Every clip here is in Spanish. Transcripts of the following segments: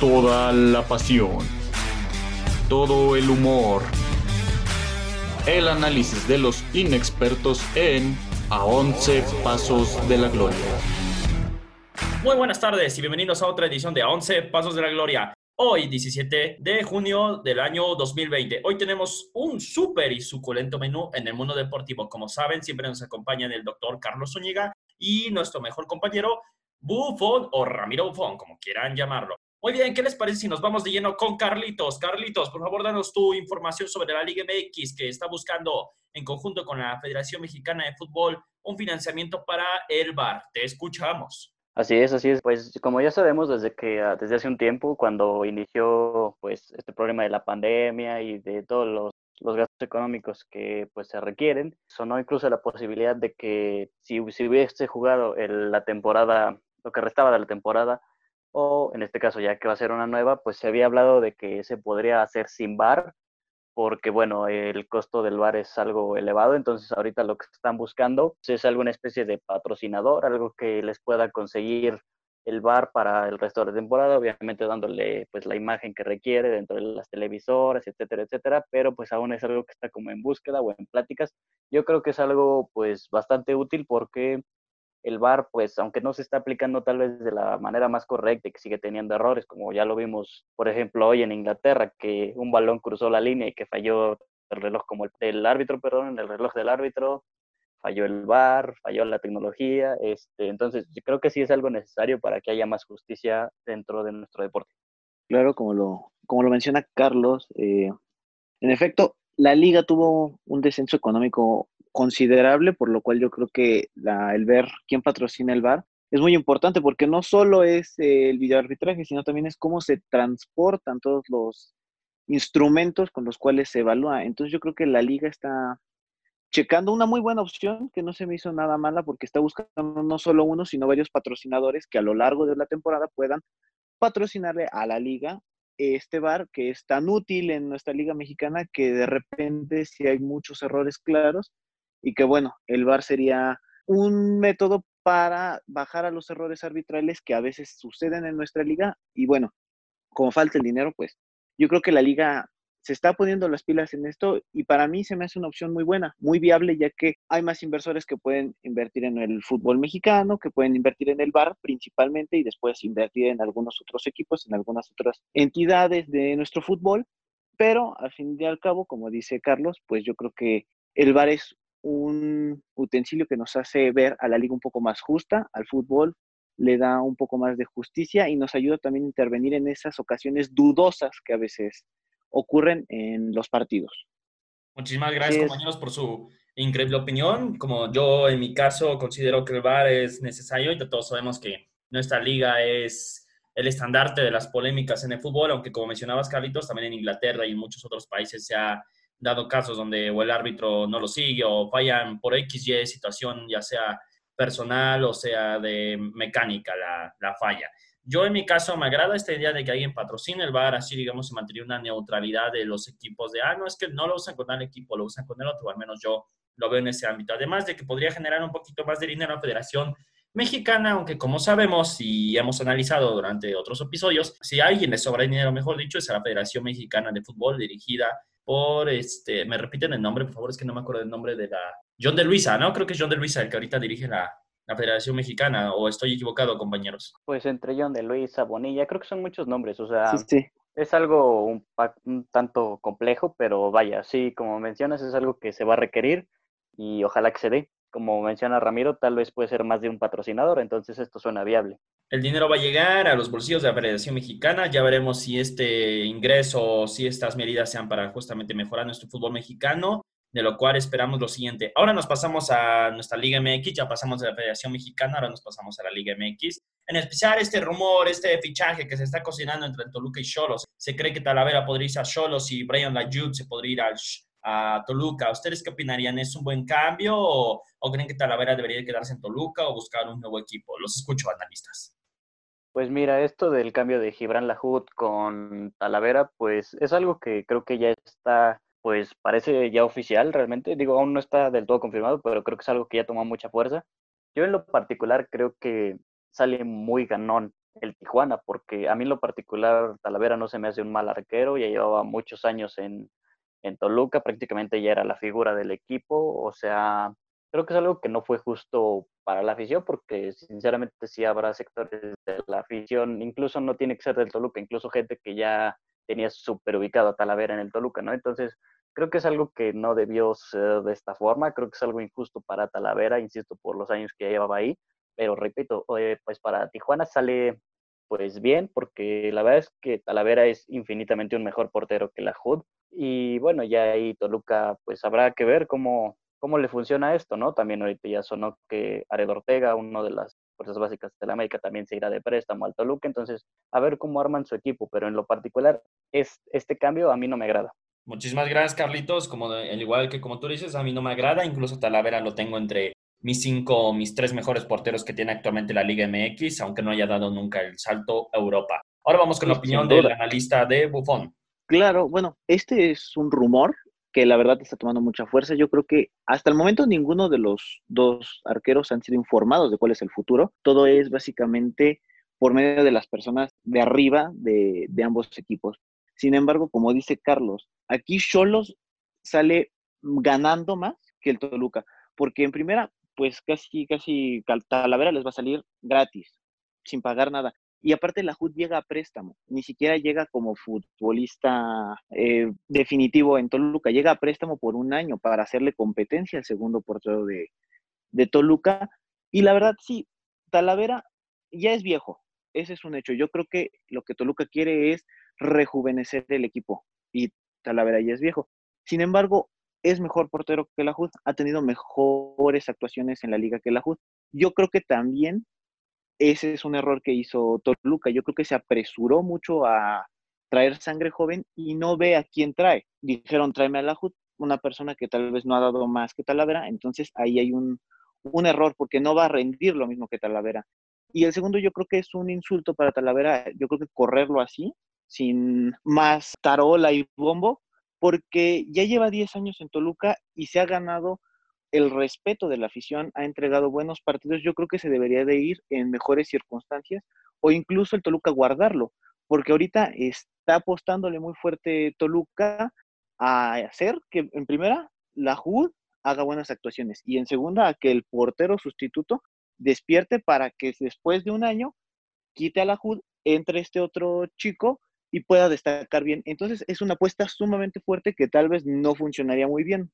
Toda la pasión, todo el humor, el análisis de los inexpertos en A 11 Pasos de la Gloria. Muy buenas tardes y bienvenidos a otra edición de A 11 Pasos de la Gloria. Hoy, 17 de junio del año 2020. Hoy tenemos un súper y suculento menú en el mundo deportivo. Como saben, siempre nos acompañan el doctor Carlos Zúñiga y nuestro mejor compañero, Bufón o Ramiro Bufón, como quieran llamarlo. Muy bien, ¿qué les parece si nos vamos de lleno con Carlitos? Carlitos, por favor, danos tu información sobre la Liga MX que está buscando en conjunto con la Federación Mexicana de Fútbol un financiamiento para el bar. Te escuchamos. Así es, así es. Pues como ya sabemos desde que ah, desde hace un tiempo, cuando inició pues este problema de la pandemia y de todos los, los gastos económicos que pues se requieren, sonó incluso la posibilidad de que si, si hubiese jugado el, la temporada, lo que restaba de la temporada, o en este caso ya que va a ser una nueva, pues se había hablado de que se podría hacer sin bar, porque bueno, el costo del bar es algo elevado, entonces ahorita lo que están buscando es alguna especie de patrocinador, algo que les pueda conseguir el bar para el resto de la temporada, obviamente dándole pues la imagen que requiere dentro de las televisoras, etcétera, etcétera, pero pues aún es algo que está como en búsqueda o en pláticas. Yo creo que es algo pues bastante útil porque el VAR, pues aunque no se está aplicando tal vez de la manera más correcta y que sigue teniendo errores, como ya lo vimos, por ejemplo, hoy en Inglaterra, que un balón cruzó la línea y que falló el reloj como el árbitro, perdón, el reloj del árbitro, falló el VAR, falló la tecnología, este, entonces creo que sí es algo necesario para que haya más justicia dentro de nuestro deporte. Claro, como lo, como lo menciona Carlos, eh, en efecto, la liga tuvo un descenso económico considerable, por lo cual yo creo que el ver quién patrocina el bar es muy importante porque no solo es el videoarbitraje, sino también es cómo se transportan todos los instrumentos con los cuales se evalúa. Entonces yo creo que la liga está checando una muy buena opción que no se me hizo nada mala porque está buscando no solo uno, sino varios patrocinadores que a lo largo de la temporada puedan patrocinarle a la liga este bar que es tan útil en nuestra liga mexicana que de repente si hay muchos errores claros y que bueno, el VAR sería un método para bajar a los errores arbitrales que a veces suceden en nuestra liga y bueno, como falta el dinero, pues yo creo que la liga se está poniendo las pilas en esto y para mí se me hace una opción muy buena, muy viable, ya que hay más inversores que pueden invertir en el fútbol mexicano, que pueden invertir en el bar principalmente y después invertir en algunos otros equipos, en algunas otras entidades de nuestro fútbol. Pero al fin y al cabo, como dice Carlos, pues yo creo que el bar es un utensilio que nos hace ver a la liga un poco más justa, al fútbol le da un poco más de justicia y nos ayuda también a intervenir en esas ocasiones dudosas que a veces ocurren en los partidos. Muchísimas gracias, compañeros, por su increíble opinión. Como yo, en mi caso, considero que el VAR es necesario y todos sabemos que nuestra liga es el estandarte de las polémicas en el fútbol, aunque como mencionabas, Carlitos, también en Inglaterra y en muchos otros países se ha dado casos donde o el árbitro no lo sigue o fallan por X, Y situación, ya sea personal o sea de mecánica la, la falla. Yo en mi caso me agrada esta idea de que alguien patrocine el bar, así digamos se mantiene una neutralidad de los equipos de, ah, no, es que no lo usan con el equipo, lo usan con el otro, al menos yo lo veo en ese ámbito. Además de que podría generar un poquito más de dinero a la Federación Mexicana, aunque como sabemos y hemos analizado durante otros episodios, si a alguien le sobra dinero, mejor dicho, es a la Federación Mexicana de Fútbol dirigida por, este, me repiten el nombre, por favor, es que no me acuerdo el nombre de la... John de Luisa, ¿no? Creo que es John de Luisa el que ahorita dirige la, la Federación Mexicana, o estoy equivocado, compañeros. Pues entre John de Luisa, Bonilla, creo que son muchos nombres, o sea, es algo un, un, tanto complejo, pero vaya, sí, como mencionas, es algo que se va a requerir y ojalá que se dé. Como menciona Ramiro, tal vez puede ser más de un patrocinador, entonces esto suena viable. El dinero va a llegar a los bolsillos de la Federación Mexicana. Ya veremos si este ingreso, si estas medidas sean para justamente mejorar nuestro fútbol mexicano, de lo cual esperamos lo siguiente. Ahora nos pasamos a nuestra Liga MX, ya pasamos de la Federación Mexicana, ahora nos pasamos a la Liga MX. En especial este rumor, este fichaje que se está cocinando entre Toluca y Cholos. Se cree que Talavera podría irse a Cholos y Brian Layud se podría ir a Toluca. ¿Ustedes qué opinarían? ¿Es un buen cambio o, o creen que Talavera debería quedarse en Toluca o buscar un nuevo equipo? Los escucho, analistas. Pues mira, esto del cambio de Gibran Lahoud con Talavera, pues es algo que creo que ya está, pues parece ya oficial realmente. Digo, aún no está del todo confirmado, pero creo que es algo que ya toma mucha fuerza. Yo en lo particular creo que sale muy ganón el Tijuana, porque a mí en lo particular Talavera no se me hace un mal arquero, ya llevaba muchos años en, en Toluca, prácticamente ya era la figura del equipo, o sea, creo que es algo que no fue justo para la afición, porque sinceramente sí habrá sectores de la afición, incluso no tiene que ser del Toluca, incluso gente que ya tenía súper ubicado a Talavera en el Toluca, ¿no? Entonces, creo que es algo que no debió ser de esta forma, creo que es algo injusto para Talavera, insisto, por los años que llevaba ahí, pero repito, pues para Tijuana sale pues bien, porque la verdad es que Talavera es infinitamente un mejor portero que la HUD, y bueno, ya ahí Toluca, pues habrá que ver cómo, cómo le funciona esto, ¿no? También ahorita ya sonó que Ared Ortega, uno de las fuerzas básicas de la América, también se irá de préstamo al Toluca, entonces a ver cómo arman su equipo, pero en lo particular, es, este cambio a mí no me agrada. Muchísimas gracias, Carlitos. Como al igual que como tú dices, a mí no me agrada. Incluso Talavera lo tengo entre mis cinco, mis tres mejores porteros que tiene actualmente la Liga MX, aunque no haya dado nunca el salto a Europa. Ahora vamos con la opinión del analista de Buffon. Claro, bueno, este es un rumor que la verdad está tomando mucha fuerza. Yo creo que hasta el momento ninguno de los dos arqueros han sido informados de cuál es el futuro. Todo es básicamente por medio de las personas de arriba de, de ambos equipos. Sin embargo, como dice Carlos, aquí Cholos sale ganando más que el Toluca, porque en primera, pues casi, casi Talavera les va a salir gratis, sin pagar nada. Y aparte la HUD llega a préstamo, ni siquiera llega como futbolista eh, definitivo en Toluca, llega a préstamo por un año para hacerle competencia al segundo portero de, de Toluca. Y la verdad, sí, Talavera ya es viejo, ese es un hecho. Yo creo que lo que Toluca quiere es rejuvenecer el equipo y Talavera ya es viejo. Sin embargo, es mejor portero que la HUD, ha tenido mejores actuaciones en la liga que la HUD. Yo creo que también ese es un error que hizo Toluca. Yo creo que se apresuró mucho a traer sangre joven y no ve a quién trae. Dijeron, tráeme a la HUD, una persona que tal vez no ha dado más que Talavera, entonces ahí hay un, un error porque no va a rendir lo mismo que Talavera. Y el segundo yo creo que es un insulto para Talavera, yo creo que correrlo así, sin más tarola y bombo, porque ya lleva 10 años en Toluca y se ha ganado el respeto de la afición, ha entregado buenos partidos, yo creo que se debería de ir en mejores circunstancias o incluso el Toluca guardarlo, porque ahorita está apostándole muy fuerte Toluca a hacer que en primera la JUD haga buenas actuaciones y en segunda a que el portero sustituto despierte para que después de un año quite a la JUD, entre este otro chico y pueda destacar bien. Entonces es una apuesta sumamente fuerte que tal vez no funcionaría muy bien.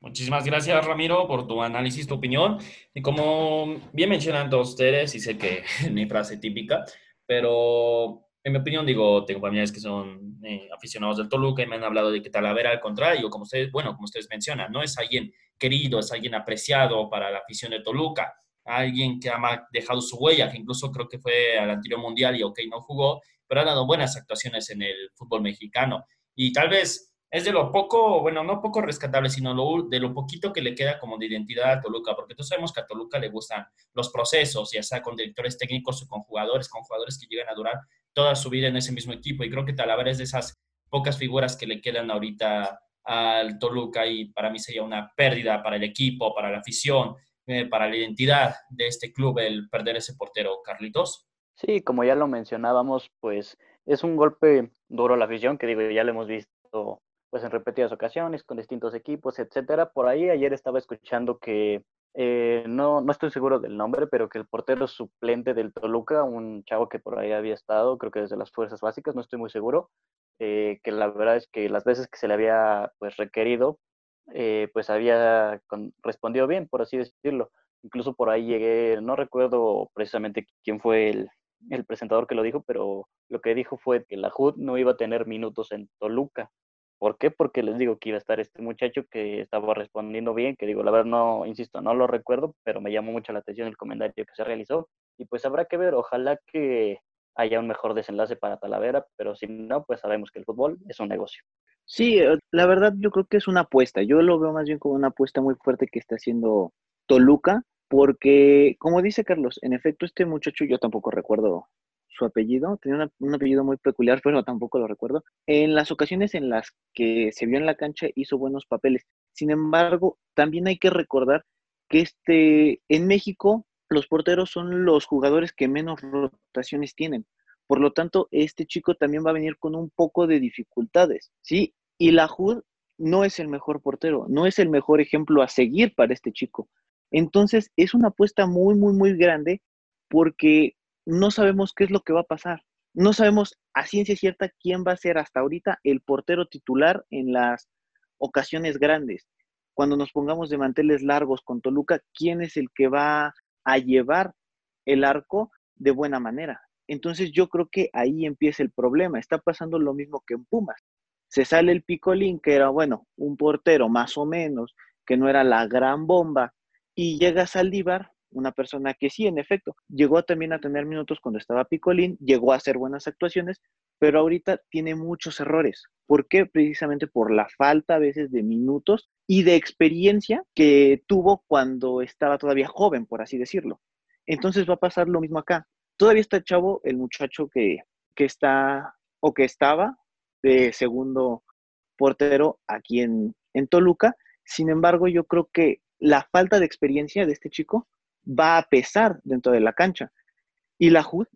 Muchísimas gracias, Ramiro, por tu análisis, tu opinión. Y como bien mencionan todos ustedes, y sé que es mi frase típica, pero en mi opinión, digo, tengo familiares que son eh, aficionados del Toluca y me han hablado de que Talavera, al contrario, como ustedes, bueno, como ustedes mencionan, no es alguien querido, es alguien apreciado para la afición de Toluca, alguien que ha dejado su huella, que incluso creo que fue al anterior mundial y ok, no jugó, pero ha dado buenas actuaciones en el fútbol mexicano. Y tal vez es de lo poco, bueno, no poco rescatable, sino de lo poquito que le queda como de identidad a Toluca, porque todos sabemos que a Toluca le gustan los procesos, ya sea con directores técnicos o con jugadores, con jugadores que llegan a durar toda su vida en ese mismo equipo. Y creo que Talavera es de esas pocas figuras que le quedan ahorita al Toluca y para mí sería una pérdida para el equipo, para la afición, eh, para la identidad de este club el perder ese portero, Carlitos. Sí, como ya lo mencionábamos, pues es un golpe duro a la afición, que digo, ya lo hemos visto pues en repetidas ocasiones con distintos equipos, etcétera. Por ahí ayer estaba escuchando que eh, no, no estoy seguro del nombre, pero que el portero suplente del Toluca, un chavo que por ahí había estado, creo que desde las fuerzas básicas, no estoy muy seguro, eh, que la verdad es que las veces que se le había pues requerido, eh, pues había respondido bien, por así decirlo. Incluso por ahí llegué, no recuerdo precisamente quién fue el, el presentador que lo dijo, pero lo que dijo fue que la HUD no iba a tener minutos en Toluca. ¿Por qué? Porque les digo que iba a estar este muchacho que estaba respondiendo bien, que digo, la verdad no, insisto, no lo recuerdo, pero me llamó mucho la atención el comentario que se realizó. Y pues habrá que ver, ojalá que haya un mejor desenlace para Talavera, pero si no, pues sabemos que el fútbol es un negocio. Sí, eh, la verdad yo creo que es una apuesta. Yo lo veo más bien como una apuesta muy fuerte que está haciendo Toluca porque, como dice Carlos, en efecto, este muchacho, yo tampoco recuerdo su apellido, tenía un apellido muy peculiar, pero tampoco lo recuerdo. En las ocasiones en las que se vio en la cancha hizo buenos papeles. Sin embargo, también hay que recordar que este, en México los porteros son los jugadores que menos rotaciones tienen. Por lo tanto, este chico también va a venir con un poco de dificultades, ¿sí? Y la HUD no es el mejor portero, no es el mejor ejemplo a seguir para este chico. Entonces, es una apuesta muy, muy, muy grande porque no sabemos qué es lo que va a pasar. No sabemos a ciencia cierta quién va a ser hasta ahorita el portero titular en las ocasiones grandes. Cuando nos pongamos de manteles largos con Toluca, ¿quién es el que va a llevar el arco de buena manera? Entonces yo creo que ahí empieza el problema. Está pasando lo mismo que en Pumas. Se sale el Picolín, que era, bueno, un portero más o menos, que no era la gran bomba, y llega Saldívar, una persona que sí, en efecto, llegó también a tener minutos cuando estaba Picolín, llegó a hacer buenas actuaciones, pero ahorita tiene muchos errores. ¿Por qué? Precisamente por la falta a veces de minutos y de experiencia que tuvo cuando estaba todavía joven, por así decirlo. Entonces va a pasar lo mismo acá. Todavía está chavo el muchacho que, que está o que estaba de segundo portero aquí en, en Toluca. Sin embargo, yo creo que la falta de experiencia de este chico va a pesar dentro de la cancha. Y la HUD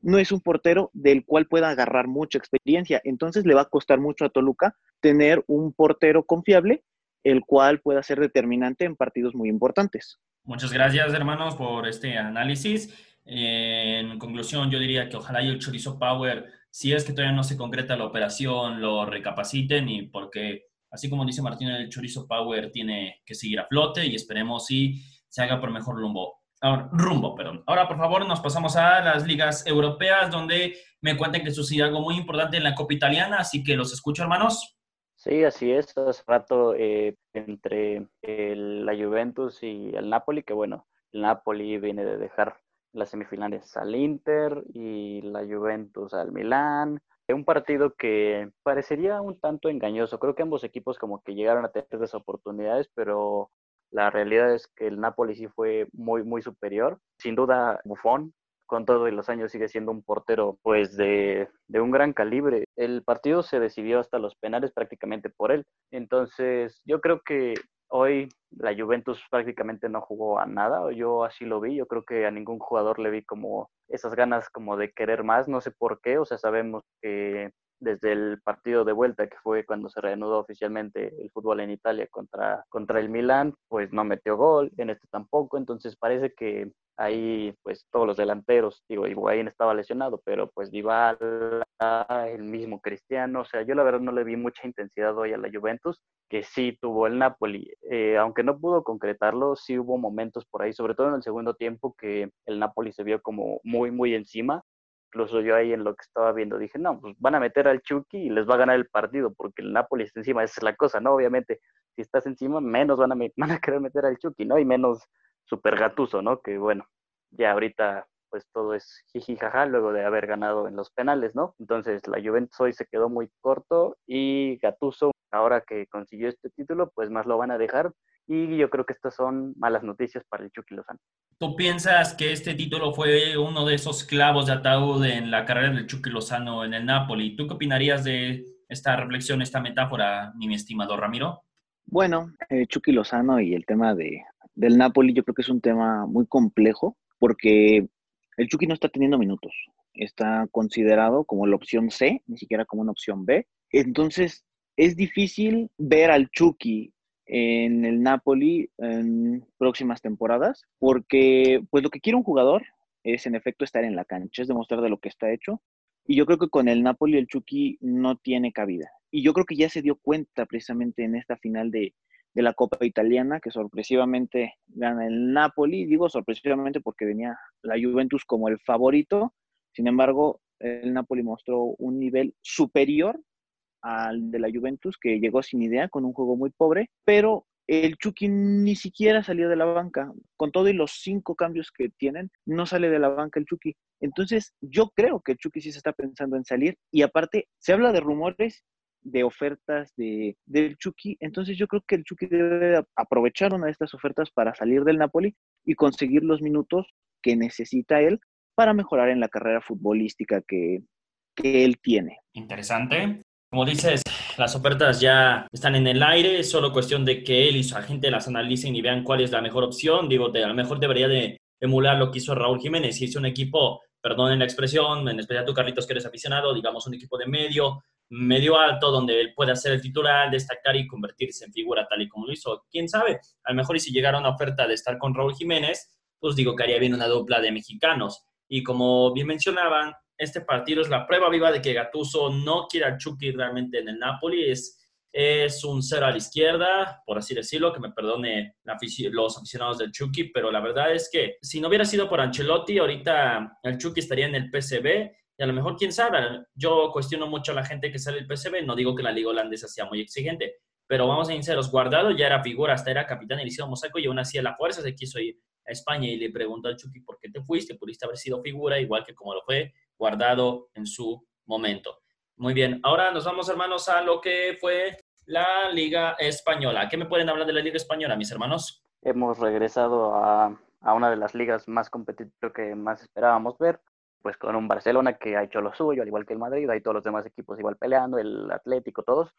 no es un portero del cual pueda agarrar mucha experiencia. Entonces le va a costar mucho a Toluca tener un portero confiable, el cual pueda ser determinante en partidos muy importantes. Muchas gracias, hermanos, por este análisis. En conclusión, yo diría que ojalá y el Chorizo Power, si es que todavía no se concreta la operación, lo recapaciten y porque, así como dice Martín, el Chorizo Power tiene que seguir a flote y esperemos si se haga por mejor rumbo. Ahora, rumbo, perdón. Ahora, por favor, nos pasamos a las ligas europeas, donde me cuentan que sucedió algo muy importante en la Copa Italiana, así que los escucho, hermanos. Sí, así es. Hace rato eh, entre la Juventus y el Napoli, que bueno, el Napoli viene de dejar las semifinales al Inter y la Juventus al Milán. Un partido que parecería un tanto engañoso. Creo que ambos equipos como que llegaron a tener esas oportunidades, pero la realidad es que el Napoli sí fue muy, muy superior. Sin duda, Buffon, con todos los años, sigue siendo un portero pues de, de, un gran calibre. El partido se decidió hasta los penales prácticamente por él. Entonces, yo creo que hoy la Juventus prácticamente no jugó a nada. Yo así lo vi. Yo creo que a ningún jugador le vi como esas ganas como de querer más. No sé por qué. O sea, sabemos que desde el partido de vuelta, que fue cuando se reanudó oficialmente el fútbol en Italia contra, contra el Milan, pues no metió gol, en este tampoco, entonces parece que ahí pues todos los delanteros, digo, Higuaín estaba lesionado, pero pues Dybala, el mismo Cristiano, o sea, yo la verdad no le vi mucha intensidad hoy a la Juventus, que sí tuvo el Napoli, eh, aunque no pudo concretarlo, sí hubo momentos por ahí, sobre todo en el segundo tiempo, que el Napoli se vio como muy, muy encima, incluso yo ahí en lo que estaba viendo dije, no, pues van a meter al Chucky y les va a ganar el partido, porque el Napoli está encima, esa es la cosa, ¿no? Obviamente, si estás encima, menos van a, van a querer meter al Chucky, ¿no? Y menos super gatuso, ¿no? Que bueno, ya ahorita pues todo es jiji jaja luego de haber ganado en los penales, ¿no? Entonces la Juventus hoy se quedó muy corto y Gatuso, ahora que consiguió este título, pues más lo van a dejar y yo creo que estas son malas noticias para el Chucky Lozano. ¿Tú piensas que este título fue uno de esos clavos de ataúd en la carrera del Chucky Lozano en el Napoli? ¿Tú qué opinarías de esta reflexión, esta metáfora, mi estimado Ramiro? Bueno, eh, Chucky Lozano y el tema de, del Napoli yo creo que es un tema muy complejo porque el Chucky no está teniendo minutos. Está considerado como la opción C, ni siquiera como una opción B. Entonces, es difícil ver al Chucky en el Napoli en próximas temporadas, porque pues lo que quiere un jugador es en efecto estar en la cancha, es demostrar de lo que está hecho. Y yo creo que con el Napoli el Chucky no tiene cabida. Y yo creo que ya se dio cuenta precisamente en esta final de, de la Copa Italiana, que sorpresivamente gana el Napoli. Digo sorpresivamente porque venía la Juventus como el favorito. Sin embargo, el Napoli mostró un nivel superior al de la Juventus, que llegó sin idea, con un juego muy pobre, pero el Chucky ni siquiera salió de la banca. Con todo y los cinco cambios que tienen, no sale de la banca el Chucky. Entonces, yo creo que el Chucky sí se está pensando en salir. Y aparte, se habla de rumores de ofertas de, del Chucky. Entonces yo creo que el Chucky debe aprovechar una de estas ofertas para salir del Napoli y conseguir los minutos que necesita él para mejorar en la carrera futbolística que, que él tiene. Interesante. Como dices, las ofertas ya están en el aire, solo cuestión de que él y su agente las analicen y vean cuál es la mejor opción. Digo, a lo mejor debería de emular lo que hizo Raúl Jiménez hizo un equipo, perdonen la expresión, en especial tú Carlitos que eres aficionado, digamos un equipo de medio, medio alto, donde él puede hacer el titular, destacar y convertirse en figura tal y como lo hizo. ¿Quién sabe? A lo mejor y si llegara una oferta de estar con Raúl Jiménez, pues digo que haría bien una dupla de mexicanos. Y como bien mencionaban, este partido es la prueba viva de que Gatuso no quiere a Chucky realmente en el Napoli. Es, es un cero a la izquierda, por así decirlo, que me perdone los aficionados del Chucky, pero la verdad es que si no hubiera sido por Ancelotti, ahorita el Chucky estaría en el PCB y a lo mejor, quién sabe, yo cuestiono mucho a la gente que sale del PCB, no digo que la liga holandesa sea muy exigente, pero vamos a sinceros, Guardado ya era figura, hasta era capitán le hicieron mosaico y aún así a la fuerza se quiso ir a España y le preguntó al Chucky por qué te fuiste, pudiste haber sido figura, igual que como lo fue Guardado en su momento. Muy bien, ahora nos vamos hermanos a lo que fue la Liga Española. ¿Qué me pueden hablar de la Liga Española, mis hermanos? Hemos regresado a, a una de las ligas más competitivas que más esperábamos ver pues con un Barcelona que ha hecho lo suyo, al igual que el Madrid, hay todos los demás equipos igual peleando, el Atlético, todos.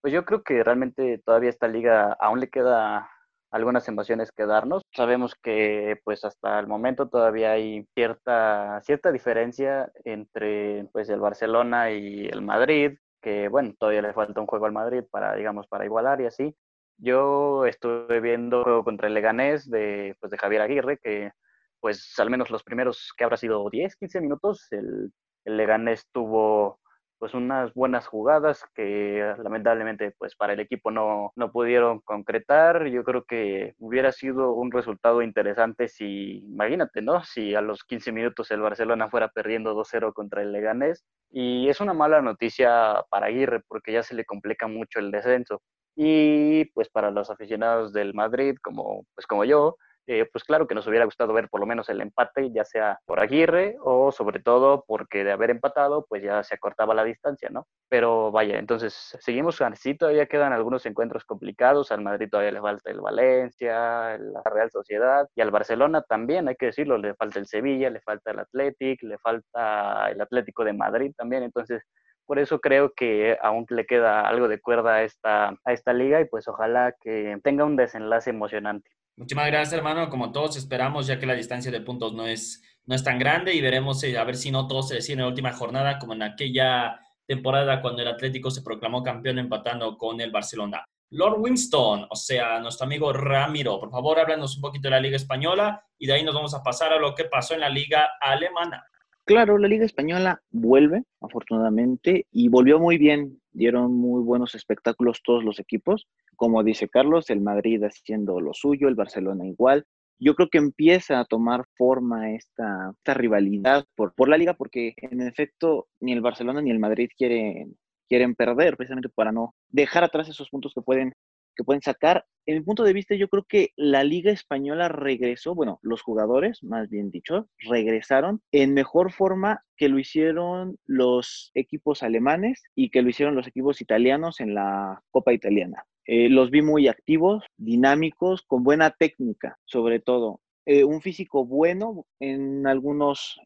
Pues yo creo que realmente todavía esta liga aún le queda algunas emociones que darnos. Sabemos que pues hasta el momento todavía hay cierta, cierta diferencia entre pues el Barcelona y el Madrid, que bueno, todavía le falta un juego al Madrid para, digamos, para igualar y así. Yo estuve viendo juego contra el Leganés de, pues, de Javier Aguirre, que pues al menos los primeros que habrá sido 10, 15 minutos, el, el Leganés tuvo pues unas buenas jugadas que lamentablemente pues para el equipo no, no pudieron concretar. Yo creo que hubiera sido un resultado interesante si, imagínate, ¿no? Si a los 15 minutos el Barcelona fuera perdiendo 2-0 contra el Leganés. Y es una mala noticia para Aguirre porque ya se le complica mucho el descenso. Y pues para los aficionados del Madrid, como, pues como yo, eh, pues claro que nos hubiera gustado ver por lo menos el empate, ya sea por Aguirre o sobre todo porque de haber empatado, pues ya se acortaba la distancia, ¿no? Pero vaya, entonces seguimos así, todavía quedan algunos encuentros complicados, al Madrid todavía le falta el Valencia, la Real Sociedad y al Barcelona también, hay que decirlo, le falta el Sevilla, le falta el Athletic, le falta el Atlético de Madrid también, entonces por eso creo que aún le queda algo de cuerda a esta, a esta liga y pues ojalá que tenga un desenlace emocionante. Muchísimas gracias, hermano. Como todos esperamos, ya que la distancia de puntos no es, no es tan grande y veremos eh, a ver si no todo se decide en la última jornada, como en aquella temporada cuando el Atlético se proclamó campeón empatando con el Barcelona. Lord Winston, o sea, nuestro amigo Ramiro, por favor, háblanos un poquito de la Liga Española y de ahí nos vamos a pasar a lo que pasó en la Liga Alemana. Claro, la Liga Española vuelve, afortunadamente, y volvió muy bien. Dieron muy buenos espectáculos todos los equipos. Como dice Carlos, el Madrid haciendo lo suyo, el Barcelona igual. Yo creo que empieza a tomar forma esta, esta rivalidad por, por la liga, porque en efecto ni el Barcelona ni el Madrid quieren, quieren perder, precisamente para no dejar atrás esos puntos que pueden que pueden sacar. En mi punto de vista, yo creo que la Liga Española regresó, bueno, los jugadores, más bien dicho, regresaron en mejor forma que lo hicieron los equipos alemanes y que lo hicieron los equipos italianos en la Copa Italiana. Eh, los vi muy activos, dinámicos, con buena técnica, sobre todo. Eh, un físico bueno en algunos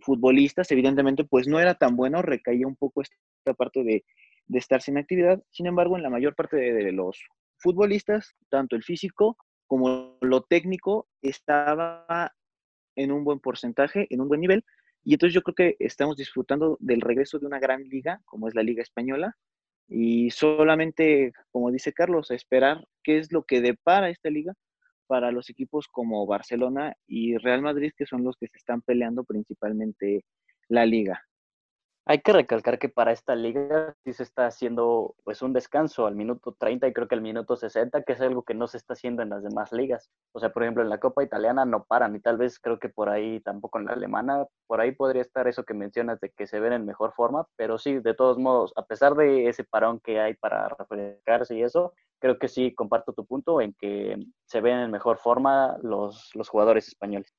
futbolistas, evidentemente, pues no era tan bueno, recaía un poco esta parte de, de estar sin actividad. Sin embargo, en la mayor parte de los futbolistas, tanto el físico como lo técnico, estaba en un buen porcentaje, en un buen nivel. Y entonces yo creo que estamos disfrutando del regreso de una gran liga, como es la Liga Española. Y solamente, como dice Carlos, a esperar qué es lo que depara esta liga para los equipos como Barcelona y Real Madrid, que son los que se están peleando principalmente la liga. Hay que recalcar que para esta liga sí se está haciendo pues un descanso al minuto 30 y creo que al minuto 60, que es algo que no se está haciendo en las demás ligas. O sea, por ejemplo, en la Copa Italiana no paran y tal vez creo que por ahí tampoco en la alemana, por ahí podría estar eso que mencionas de que se ven en mejor forma, pero sí, de todos modos, a pesar de ese parón que hay para refrescarse y eso, creo que sí comparto tu punto en que se ven en mejor forma los, los jugadores españoles.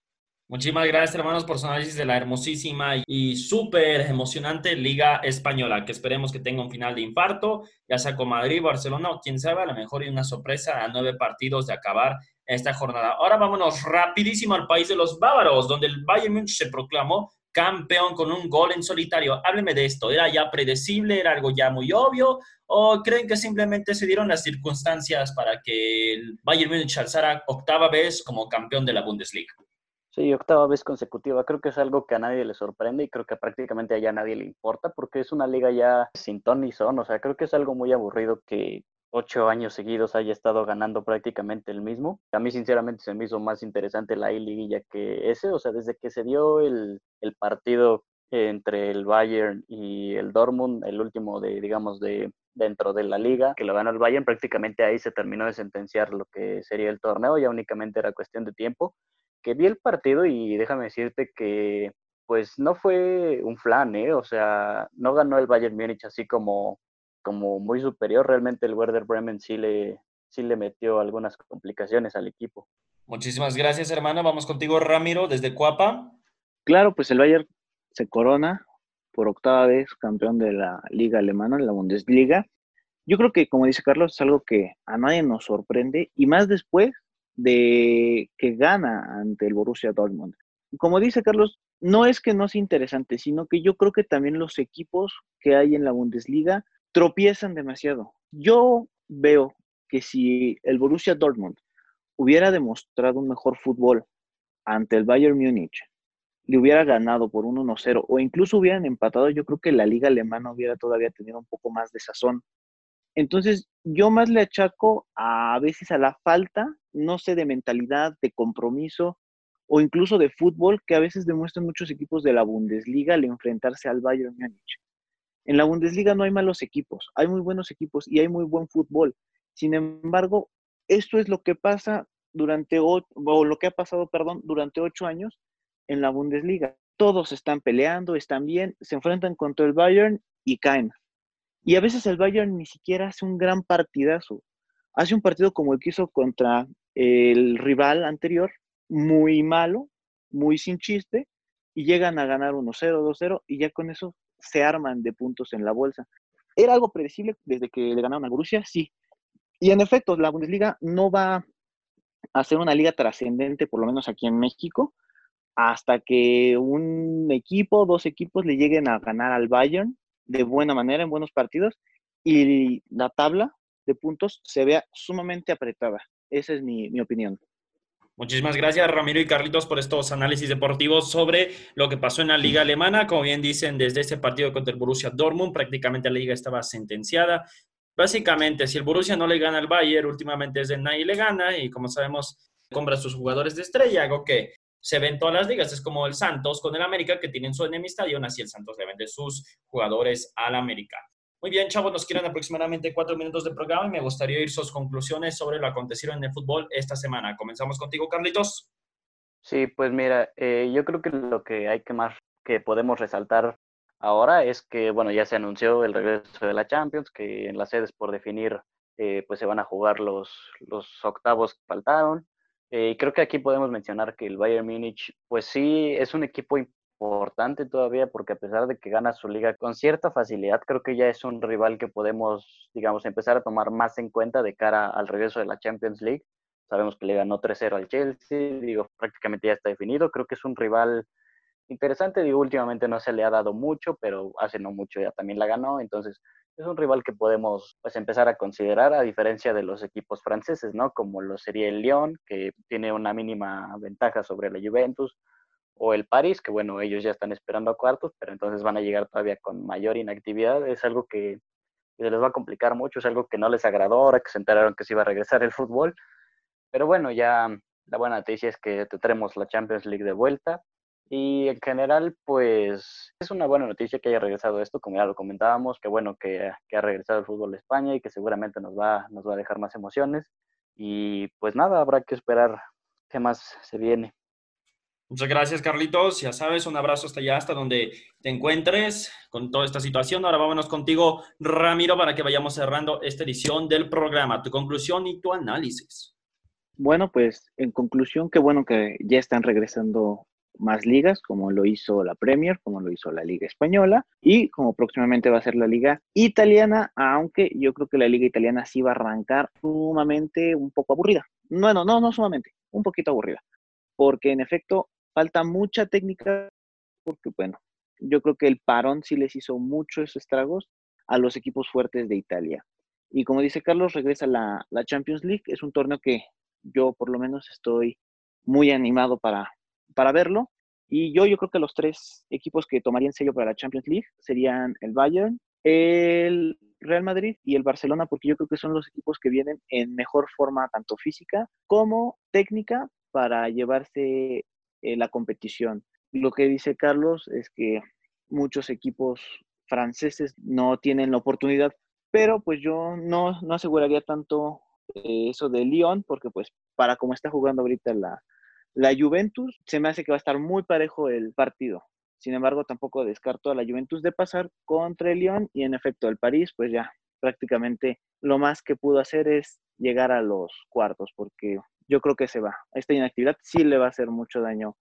Muchísimas gracias, hermanos, por su análisis de la hermosísima y súper emocionante Liga Española, que esperemos que tenga un final de infarto, ya sea con Madrid, Barcelona o quién sabe, a lo mejor hay una sorpresa a nueve partidos de acabar esta jornada. Ahora vámonos rapidísimo al país de los bávaros, donde el Bayern Munich se proclamó campeón con un gol en solitario. Hábleme de esto, ¿era ya predecible, era algo ya muy obvio o creen que simplemente se dieron las circunstancias para que el Bayern Munich alzara octava vez como campeón de la Bundesliga? Sí, octava vez consecutiva. Creo que es algo que a nadie le sorprende y creo que prácticamente a nadie le importa porque es una liga ya sin ton ni son. O sea, creo que es algo muy aburrido que ocho años seguidos haya estado ganando prácticamente el mismo. A mí sinceramente se me hizo más interesante la I-Liguilla que ese. O sea, desde que se dio el, el partido entre el Bayern y el Dortmund, el último de, digamos, de dentro de la liga, que lo ganó el Bayern, prácticamente ahí se terminó de sentenciar lo que sería el torneo, ya únicamente era cuestión de tiempo que vi el partido y déjame decirte que pues no fue un flan, ¿eh? O sea, no ganó el Bayern Múnich así como, como muy superior. Realmente el Werder Bremen sí le, sí le metió algunas complicaciones al equipo. Muchísimas gracias, hermano. Vamos contigo, Ramiro, desde Cuapa. Claro, pues el Bayern se corona por octava vez campeón de la liga alemana, la Bundesliga. Yo creo que, como dice Carlos, es algo que a nadie nos sorprende y más después de que gana ante el Borussia Dortmund. Como dice Carlos, no es que no sea interesante, sino que yo creo que también los equipos que hay en la Bundesliga tropiezan demasiado. Yo veo que si el Borussia Dortmund hubiera demostrado un mejor fútbol ante el Bayern Múnich, le hubiera ganado por un 1-0 o incluso hubieran empatado, yo creo que la liga alemana hubiera todavía tenido un poco más de sazón. Entonces, yo más le achaco a, veces a la falta, no sé, de mentalidad, de compromiso o incluso de fútbol que a veces demuestran muchos equipos de la Bundesliga al enfrentarse al Bayern Múnich. En la Bundesliga no hay malos equipos, hay muy buenos equipos y hay muy buen fútbol. Sin embargo, esto es lo que pasa durante, o lo que ha pasado, perdón, durante ocho años en la Bundesliga. Todos están peleando, están bien, se enfrentan contra el Bayern y caen. Y a veces el Bayern ni siquiera hace un gran partidazo. Hace un partido como el que hizo contra el rival anterior, muy malo, muy sin chiste, y llegan a ganar 1-0, 2-0, y ya con eso se arman de puntos en la bolsa. ¿Era algo predecible desde que le ganaron a Borussia? Sí. Y en efecto, la Bundesliga no va a ser una liga trascendente, por lo menos aquí en México, hasta que un equipo, dos equipos le lleguen a ganar al Bayern de buena manera en buenos partidos y la tabla de puntos se vea sumamente apretada. Esa es mi, mi opinión. Muchísimas gracias, Ramiro y Carlitos, por estos análisis deportivos sobre lo que pasó en la Liga Alemana. Como bien dicen, desde ese partido contra el Borussia Dortmund, prácticamente la liga estaba sentenciada. Básicamente, si el Borussia no le gana al Bayern, últimamente es de nadie le gana y como sabemos, compra a sus jugadores de estrella, algo que se ven todas las ligas. Es como el Santos con el América que tienen su enemistad y aún así el Santos le vende sus jugadores al América. Muy bien, chavos, nos quedan aproximadamente cuatro minutos de programa y me gustaría oír sus conclusiones sobre lo acontecido en el fútbol esta semana. Comenzamos contigo, Carlitos. Sí, pues mira, eh, yo creo que lo que hay que más que podemos resaltar ahora es que, bueno, ya se anunció el regreso de la Champions, que en las sedes por definir, eh, pues se van a jugar los, los octavos que faltaron. Eh, creo que aquí podemos mencionar que el Bayern Múnich, pues sí, es un equipo importante todavía porque a pesar de que gana su liga con cierta facilidad, creo que ya es un rival que podemos, digamos, empezar a tomar más en cuenta de cara al regreso de la Champions League. Sabemos que le ganó 3-0 al Chelsea, digo, prácticamente ya está definido. Creo que es un rival interesante, digo, últimamente no se le ha dado mucho, pero hace no mucho ya también la ganó, entonces es un rival que podemos pues, empezar a considerar a diferencia de los equipos franceses, ¿no? Como lo sería el Lyon, que tiene una mínima ventaja sobre la Juventus, o el París, que bueno, ellos ya están esperando a cuartos, pero entonces van a llegar todavía con mayor inactividad. Es algo que se les va a complicar mucho, es algo que no les agradó ahora que se enteraron que se iba a regresar el fútbol. Pero bueno, ya la buena noticia es que tendremos la Champions League de vuelta y en general, pues es una buena noticia que haya regresado esto, como ya lo comentábamos, que bueno que, ha regresado el fútbol de España y que seguramente nos va, nos va a dejar más emociones. Y pues nada, habrá que esperar qué más se viene. Muchas gracias, Carlitos. Ya sabes, un abrazo hasta allá, hasta donde te encuentres con toda esta situación. Ahora vámonos contigo, Ramiro, para que vayamos cerrando esta edición del programa. Tu conclusión y tu análisis. Bueno, pues en conclusión, qué bueno que ya están regresando más ligas, como lo hizo la Premier, como lo hizo la Liga Española y como próximamente va a ser la Liga Italiana, aunque yo creo que la Liga Italiana sí va a arrancar sumamente un poco aburrida. No, no, no, no sumamente, un poquito aburrida, porque en efecto falta mucha técnica, porque bueno, yo creo que el parón sí les hizo muchos estragos a los equipos fuertes de Italia. Y como dice Carlos, regresa la, la Champions League, es un torneo que yo por lo menos estoy muy animado para, para verlo. Y yo, yo creo que los tres equipos que tomarían sello para la Champions League serían el Bayern, el Real Madrid y el Barcelona, porque yo creo que son los equipos que vienen en mejor forma, tanto física como técnica, para llevarse eh, la competición. Lo que dice Carlos es que muchos equipos franceses no tienen la oportunidad, pero pues yo no, no aseguraría tanto eh, eso de Lyon, porque pues para como está jugando ahorita la, la Juventus, se me hace que va a estar muy parejo el partido. Sin embargo, tampoco descarto a la Juventus de pasar contra el Lyon y en efecto el París, pues ya prácticamente lo más que pudo hacer es llegar a los cuartos, porque yo creo que se va. Esta inactividad sí le va a hacer mucho daño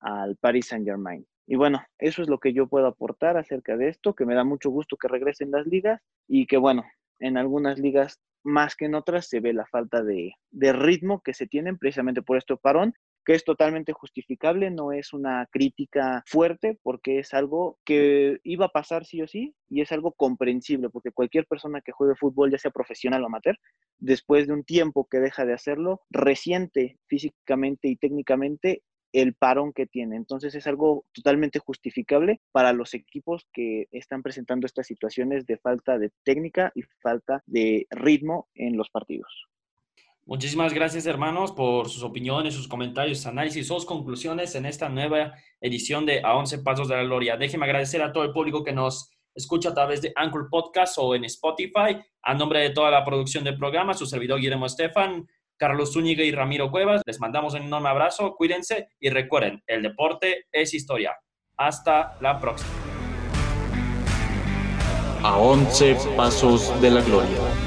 al Paris Saint Germain. Y bueno, eso es lo que yo puedo aportar acerca de esto, que me da mucho gusto que regresen las ligas y que bueno, en algunas ligas más que en otras se ve la falta de, ritmo que se tienen precisamente por este parón que es totalmente justificable, no es una crítica fuerte porque es algo que iba a pasar sí o sí y es algo comprensible porque cualquier persona que juegue fútbol, ya sea profesional o amateur, después de un tiempo que deja de hacerlo, resiente físicamente y técnicamente el parón que tiene. Entonces es algo totalmente justificable para los equipos que están presentando estas situaciones de falta de técnica y falta de ritmo en los partidos. Muchísimas gracias, hermanos, por sus opiniones, sus comentarios, sus análisis, sus conclusiones en esta nueva edición de A 11 Pasos de la Gloria. Déjeme agradecer a todo el público que nos escucha a través de Anchor Podcast o en Spotify. A nombre de toda la producción del programa, su servidor Guillermo Estefan, Carlos Zúñiga y Ramiro Cuevas, les mandamos un enorme abrazo, cuídense y recuerden, el deporte es historia. Hasta la próxima. A 11 Pasos de la Gloria.